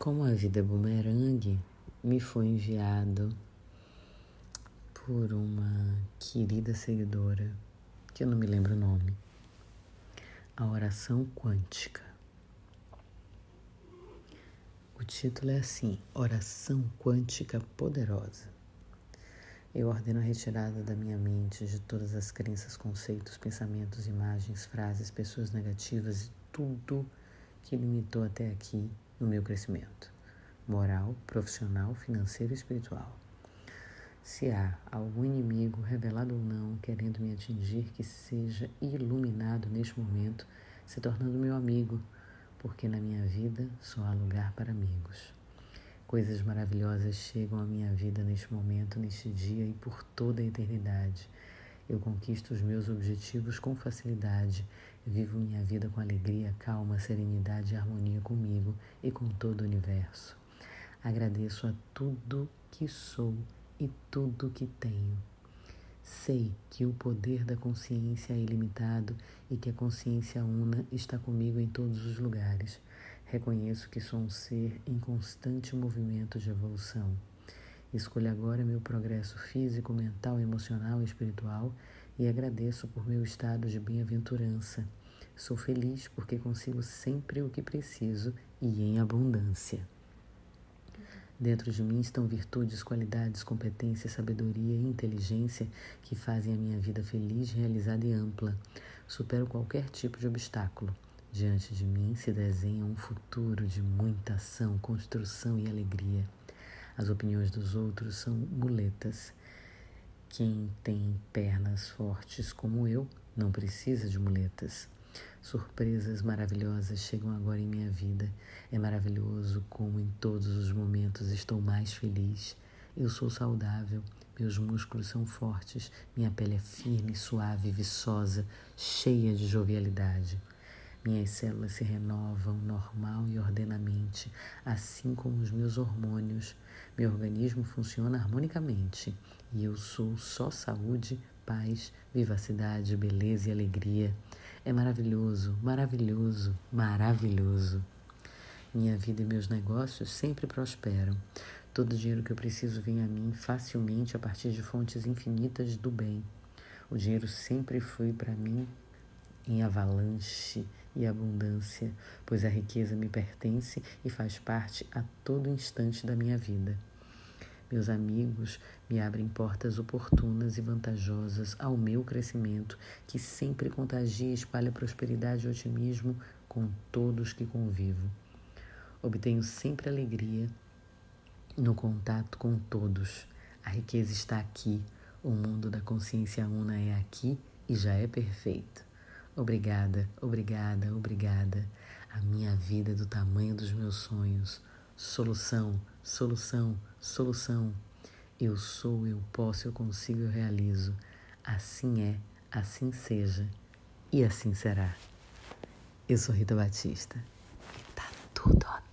Como a vida é bumerangue, me foi enviado por uma querida seguidora, que eu não me lembro o nome, a oração quântica. O título é assim: Oração Quântica Poderosa. Eu ordeno a retirada da minha mente de todas as crenças, conceitos, pensamentos, imagens, frases, pessoas negativas e tudo que limitou até aqui no meu crescimento moral, profissional, financeiro e espiritual. Se há algum inimigo, revelado ou não, querendo me atingir, que seja iluminado neste momento, se tornando meu amigo, porque na minha vida só há lugar para amigos. Coisas maravilhosas chegam à minha vida neste momento, neste dia e por toda a eternidade. Eu conquisto os meus objetivos com facilidade, vivo minha vida com alegria, calma, serenidade e harmonia comigo e com todo o universo. Agradeço a tudo que sou e tudo que tenho. Sei que o poder da consciência é ilimitado e que a consciência una está comigo em todos os lugares. Reconheço que sou um ser em constante movimento de evolução. Escolho agora meu progresso físico, mental, emocional e espiritual e agradeço por meu estado de bem-aventurança. Sou feliz porque consigo sempre o que preciso e em abundância. Dentro de mim estão virtudes, qualidades, competências, sabedoria e inteligência que fazem a minha vida feliz, realizada e ampla. Supero qualquer tipo de obstáculo. Diante de mim se desenha um futuro de muita ação, construção e alegria. As opiniões dos outros são muletas. Quem tem pernas fortes como eu não precisa de muletas. Surpresas maravilhosas chegam agora em minha vida. É maravilhoso como em todos os momentos estou mais feliz. Eu sou saudável, meus músculos são fortes, minha pele é firme, suave, viçosa, cheia de jovialidade. Minhas células se renovam normal e ordenamente, assim como os meus hormônios. Meu organismo funciona harmonicamente e eu sou só saúde, paz, vivacidade, beleza e alegria. É maravilhoso, maravilhoso, maravilhoso. Minha vida e meus negócios sempre prosperam. Todo o dinheiro que eu preciso vem a mim facilmente a partir de fontes infinitas do bem. O dinheiro sempre foi para mim em avalanche e abundância, pois a riqueza me pertence e faz parte a todo instante da minha vida. Meus amigos me abrem portas oportunas e vantajosas ao meu crescimento, que sempre contagia e espalha prosperidade e otimismo com todos que convivo. Obtenho sempre alegria no contato com todos. A riqueza está aqui, o mundo da consciência una é aqui e já é perfeito. Obrigada, obrigada, obrigada. A minha vida é do tamanho dos meus sonhos. Solução, solução, solução. Eu sou, eu posso, eu consigo, eu realizo. Assim é, assim seja e assim será. Eu sou Rita Batista e tá tudo ok.